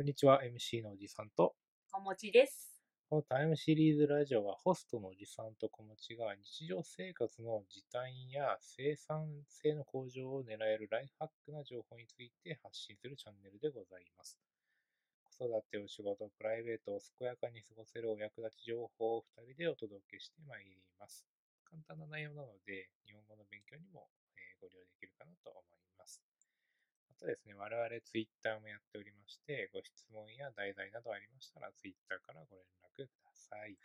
こんにちは、MC のおじさんと、小持です。このタイムシリーズラジオはホストのおじさんと小持ちが日常生活の時短や生産性の向上を狙えるライフハックな情報について発信するチャンネルでございます。子育て、お仕事、プライベートを健やかに過ごせるお役立ち情報を2人でお届けしてまいります。簡単な内容なので、日本語の勉強にもえーご利用できるかなと思います。あとですね、我々ツイッターもやっておりまして、ご質問や題材などありましたら、ツイッターからご連絡ください。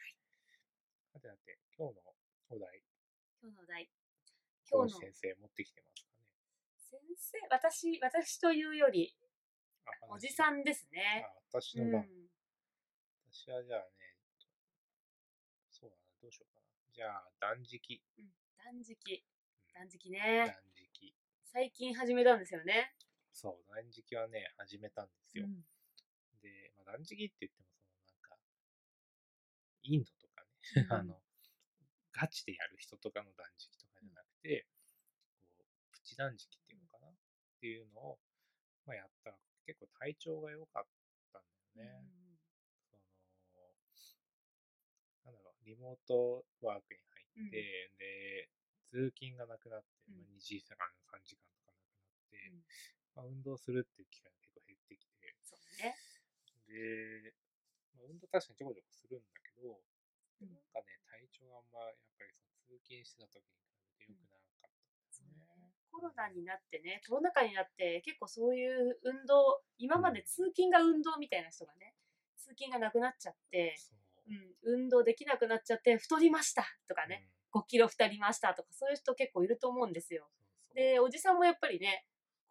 さてさて、今日のお題、今日のお題。今今日の日先生持ってきてますかね。先生、私、私というより、あおじさん。んですね。あ、私うん。の番。私はじゃあね、そうだな、どうしようかな。じゃあ、断食。うん断食。うん断食ね。断食。最近始めたんですよね。そう、断食はね、始めたんですよ。うん。で、まあ、断食って言っても、そのなんか、インドとかね、うん。あの、ガチでやる人とかの断食とかじゃなくて、こう、プチ断食っていうのかなっていうのを、まあ、やった。ら結構体調が良かったんだよね。その、なんだろう、リモートワークに入って、で、通勤がなくなって、うん。まあ、2時間、3時間とかなくなって、うんまあ、運動するっていう機会が結構減ってきて、そうね。で、まあ、運動確かにちょこちょこするんだけど、うんなんかね、体調があんま、やっぱりその通勤してた時に比べて良くなかったんだよね。コロナになってね、コロナ禍になって、結構そういう運動、今まで通勤が運動みたいな人がね、通勤がなくなっちゃって。うん、運動できなくなっちゃって、太りましたとかね、うん5キロ太りましたとか、そういう人結構いると思うんですよ。そうそうで、おじさんもやっぱりね、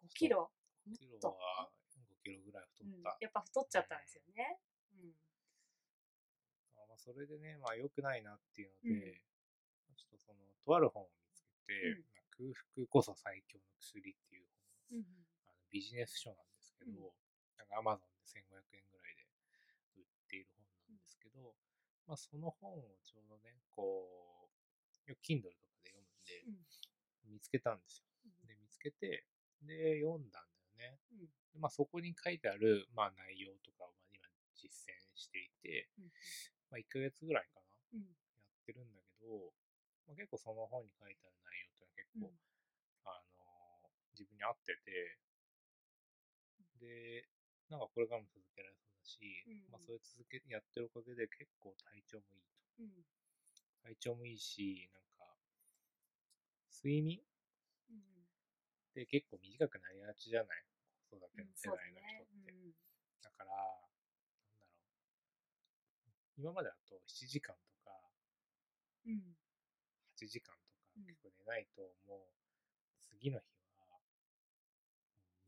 5キロ、5キロとは5キロぐらい太うん。った。やっぱ太っちゃったんですよね。うん。あまあ、それでね、まあ良くないなっていうので、うん。ちょっとその、とある本を見つけて、うん。まあ空腹こそ最強の薬っていう本、うんあのビジネス書なんですけど、うん。なんか Amazon で1500円ぐらいで売っている本なんですけど、まあその本をちょうどね、こう、よく Kindle とかで読むんで、見つけたんですよ。うん。で、見つけて、で、読んだんだよね。うん。でまあそこに書いてある、まあ内容とかをまあ今実践していて、うんまあ1ヶ月ぐらいかな、うん。やってるんだけど、まあ、結構その本に書いてある内容ってのは結構、あの自分に合ってて、で、なんかこれからも続けられそうだし、うんまあそれ続け、やってるおかげで結構体調もいいと。うん。体調もいいし、なんか、睡眠うんって結構短くなりがちじゃない？子育てうんの世代の人って。そうだねだから、なんだろう。今までだと7時間とかうんうん8時間とかうん結構寝ないともう次の日は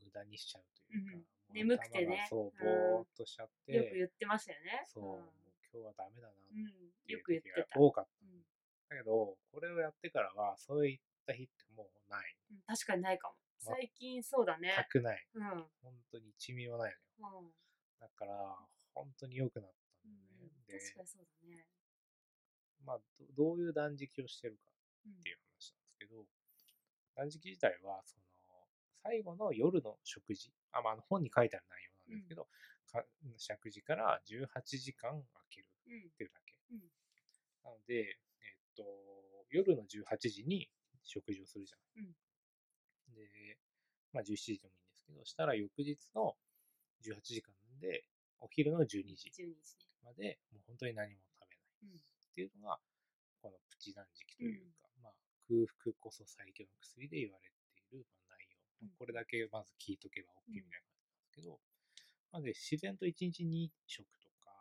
無駄にしちゃうというか、眠くてねそう、うんぼーっとしちゃって、よく言ってましたよね。そう、もう今日はダメだなっうん。うんていうよく言って時がた。多かった。うんだけど、これをやってからは、そういった日ってもうない。うん確かにないかも。ま最近そうだね。全くない。うん。うん。本当に1ミリもないのよ。だから、本当に良くなったんだよね。で、確かにそうだね。まあど、どういう断食をしてるかうんっていう話なんですけど、断食自体は、その、最後の夜の食事、あ、まあ、あの本に書いてある内容なんですけど、か食事から18時間空けるうんっていうだけ。うんなので、えっと、夜の18時に食事をするじゃん。うんで、まあ17時でもいいんですけど、したら翌日の18時間で、お昼の12時12時ね。まで、もう本当に何も食べない。うんっていうのが、このプチ断食というか、まあ、空腹こそ最強の薬で言われているまあ内容。まこれだけまず聞いとけば OK みたいな感じなんですけど、まあ、で自然と1日2食とか、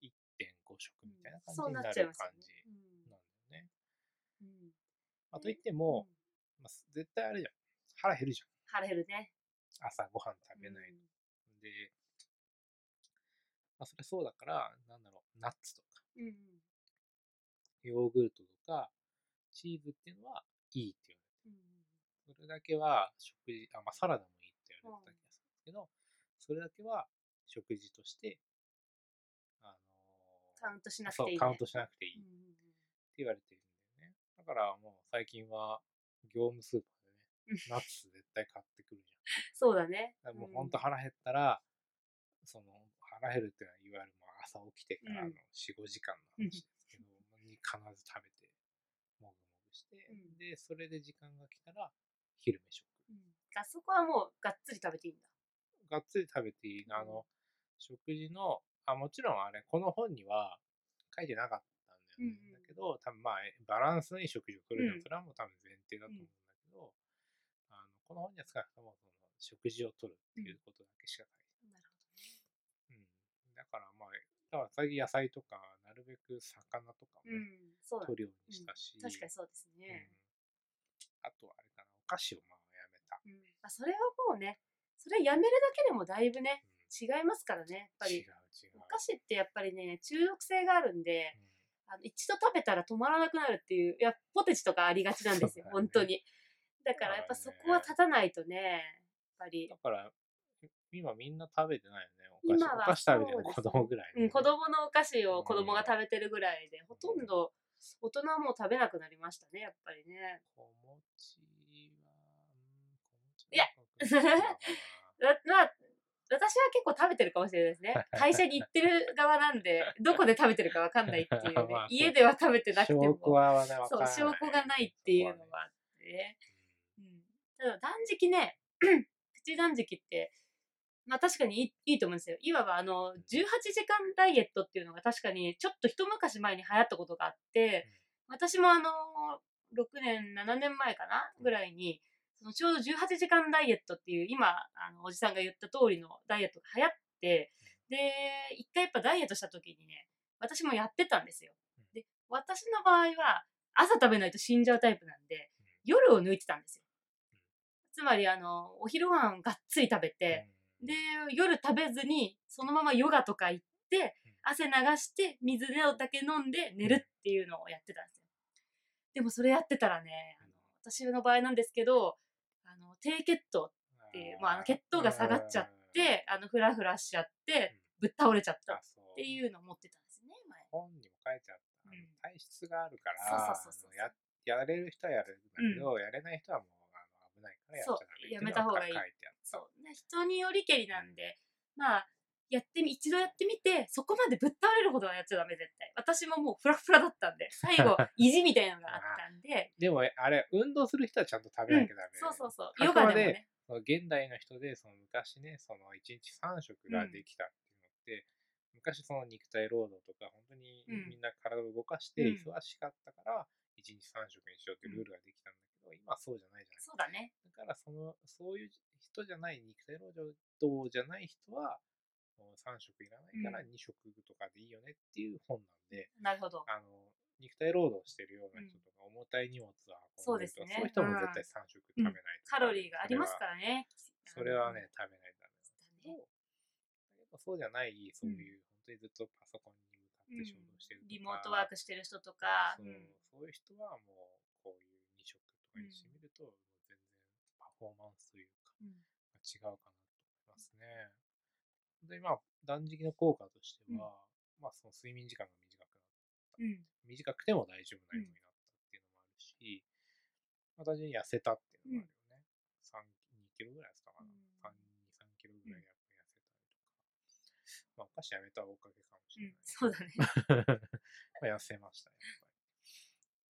1.5食みたいな感じになる感じね。なんだよね。うんうんまあ、といっても、まあ、絶対あれじゃん。腹減るじ腹減るね。ゃん。朝ごはん食べないと。で、まあ、それそうだから、なんだろう、ナッツとか、うん。うんヨーグルトとか、チーズっていうのはいいって言われてうんる。それだけは食事、あ、まあサラダもいいって言われてた気がするんですけど、それだけは食事として、あのカウントしなくていい、ね。カウントしなくていいってうんうんうん言われてるんだからもう最近は業務スーパーでね、ナッツ絶対買ってくるじ そうだね。ゃん。だもうほんと腹減ったら、その腹減るっていうのはいわゆるまあ朝起きてからのうん4、5時間の話ですけど、に必ず食べて、もぐもぐして、うんで、それで時間が来たら昼飯食う。うんあそこはもうがっつり食べていいんだ。がっつり食べていい。あの、食事の、あ、もちろんあれ、この本には書いてなかったんだよね。うんうんだけど、多分まあ、バランスのいい食事をとるのは、うん。それはもう多分前提だと思うんだけど、あのこの本には少なくともその食事をとるっていうことだけしか書いてなるほどね。うん。だからまあ、だから最近野菜とか、なるべく魚とかもね、うん、取るようにしたし、確かにそうですうん。ね。あとはあれかな、お菓子をまあやめた。うん。あそれはもうね、それやめるだけでもだいぶね、うん。違いますからね、やっぱり。お菓子ってやっぱりね、中毒性があるんで、あの一度食べたら止まらなくなるっていう、いや、ポテチとかありがちなんですよ、本当に。だからやっぱそこは立たないとね、やっぱりだ。から、今みんな食べてないよね。お菓子今はお菓子食べてるの子供ぐらい、うん、子供のお菓子を子供が食べてるぐらいで、ほとんど大人はもう食べなくなりましたね、やっぱりね。小餅は、うん、小餅いやわ まあ、私は結構食べてるかもしれないですね。会社に行ってる側なんで、どこで食べてるかわかんないっていう ね家では食べてなくても。証拠はそう。証拠がないっていうのはあってね。ねうん。ただ断食ね、プチ断食って、まあ確かにいいいいと思うんですよ。いわばあの、18時間ダイエットっていうのが確かにちょっと一昔前に流行ったことがあって、私もあの、6年、7年前かなぐらいに、そのちょうど18時間ダイエットっていう、今、あの、おじさんが言った通りのダイエットが流行って、で、一回やっぱダイエットした時にね、私もやってたんですよ。で、私の場合は、朝食べないと死んじゃうタイプなんで、夜を抜いてたんですよ。つまり、あの、お昼ご飯がっつり食べて、で、夜食べずに、そのままヨガとか行ってうん、汗流して、水だけ飲んで寝るっていうのをやってたんですよ。でもそれやってたらね、私の場合なんですけど、あの、低血糖っていう、まあ、あの血糖が下がっちゃって、あの、フラフラしちゃって、ぶっ倒れちゃったっていうのを持ってたんですね、前。本にも書いてあった。体質があるから、ややれる人はやるんだけど、やれない人はもうあの危ないからやっちゃダメっていうのそうやめた方がいい書いてあった。そう。ね人によりけりなんで、まあ、やってみ、一度やってみて、そこまでぶっ倒れるほどはやっちゃダメ、絶対。私ももうフラフラだったんで、最後、意地みたいなのがあったんで、でも、あれ、運動する人はちゃんと食べなきゃダメ、そうそうそう。あくまヨガでもね。現代の人で、その昔ね、その1日3食ができたっていうのって、昔その肉体労働とか、本当にうん。みんな体を動かしてうん。忙しかったから、1日3食にしようっていうルールができたんだけど、今はそうじゃないじゃないそうだね。だからその、そういう人じゃない、肉体労働じゃない人は、もう3食いらないからうん。2食とかでいいよねっていう本なんで、なるほど。あの、肉体労働してるような人とか、重たい荷物はそうですね。そういう人も絶対3食食べないとカロリーがありますからね。それはね、食べないだねだけど、そうじゃない、そういう、本当にずっとパソコンに向かって仕事してるとか、リモートワークしてる人とか、そううん。そういう人はもう、こういう2食とかにしてみると、もう全然パフォーマンスというか、うん。違うかなと思いますね。で、まあ、断食の効果としては、まあ、その睡眠時間が短くなった。うん。短くても大丈夫なようになったっていうのもあるし、まあ、単純に痩せたっていうのもあるよね。3、2キロぐらい痩せたかな。うん3、2、3キロぐらいやっぱ痩せたりとか。まあ、お菓子やめたおかげかもしれない。そうだね。まあ痩せましたね、やっぱり。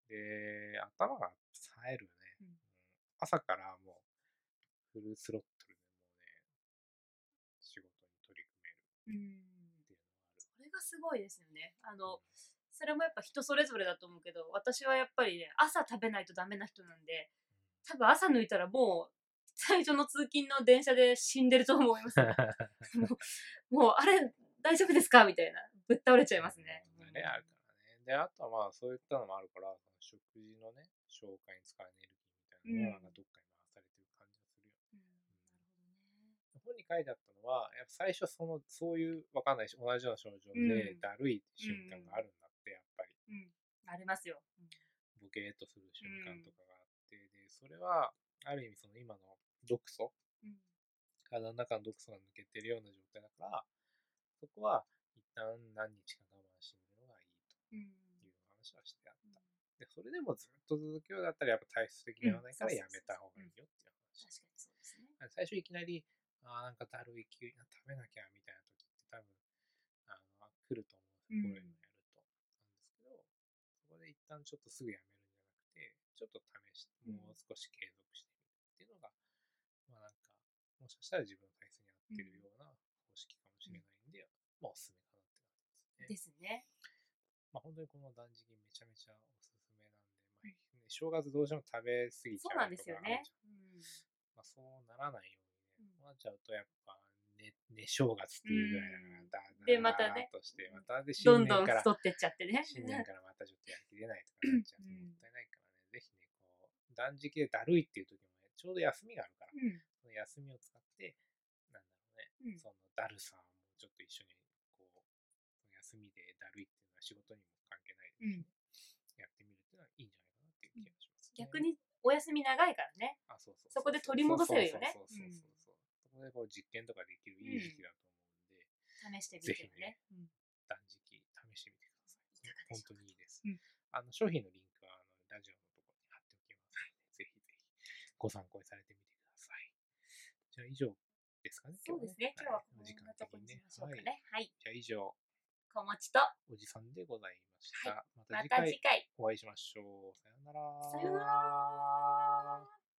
で、頭が冴えるよね。うんうん朝からもう、フルスロットルでもうね、仕事に取り組めるうん。っていうのがある。それがすごいですよね。あの、それもやっぱ人それぞれだと思うけど、私はやっぱりね、朝食べないとダメな人なんで、多分朝抜いたらもう、最初の通勤の電車で死んでると思います よ。もう、あれ、大丈夫ですか？みたいな。ぶっ倒れちゃいますね。うんあるからね。で、あとはまあ、そういったのもあるから、食事のね、消化に使うエネルギーみたいなのが、どっかに回されてる感じがするよ。うんなるほどね。本に書いてあったのは、やっぱ最初その、そういう、わかんないし、同じような症状で、うんだるい瞬間があるんだって、やっぱり。うん。ありますよ。うんボケーっとする瞬間とかがあって、で、それは、ある意味その今の毒素、うん体の中の毒素が抜けてるような状態だから、そこは一旦何日か我慢してみるのがいいうんという話はしてあった。で、それでもずっと続くようだったらやっぱ体質的に合わないからうんやめた方がいいよっていう話。確かにそうですね。最初いきなり、あーなんかだるい、急に食べなきゃみたいな時っ多分、あの、来ると思うんですよ。こういうのやると。なんですけど、そこで一旦ちょっとすぐやめるんじゃなくて、ちょっと試して、うんもう少し継続してみるっていうのが、まあなんか、もしかしたら自分の体質に合ってるような方式かもしれないんで、まあおすすめかなって感じですね。ですね。まあ本当にこの断食めちゃめちゃおすすめなんで、まあね、正月どうしても食べ過ぎちそうゃうなんですよねとかあるじゃん。。うんまあそうならないようなっちゃうとやっぱ、ね、ね正月っていうぐらいだから、だでまたね。として、またで新どん年からどん太ってっちゃってね。新年からまたちょっとやる気出ないとかなっちゃうとうん。もったいないからね、ぜひね、こう、断食でだるいっていう時もね、ちょうど休みがあるから、うん。その休みを使って、なんだろうね、うん。そのだるさもちょっと一緒に、こう、休みでだるいっていうのは仕事にも関係ないですし、やってみるっていうのはいいんじゃないかなっていう気がします、ね。逆、にお休み長いからね。あ、そうそうそこで取り戻せるよね。そうそうそうそうそう。そこう実験とかできるいい時期だと思うんで、試してみぜひねてね。うん断食試してみてください。い本当にいいです。うんあの商品のリンクはあのラジオのところに貼っておきますので、ぜひぜひご参考にされてみてください。じゃあ以上ですかね。そうですね。今日はこんお時間的にねはい。ね。はい。じゃあ以上、小餅と、おじさんでございました。ままた次回。お会いしましょう。さようなら。さようなら。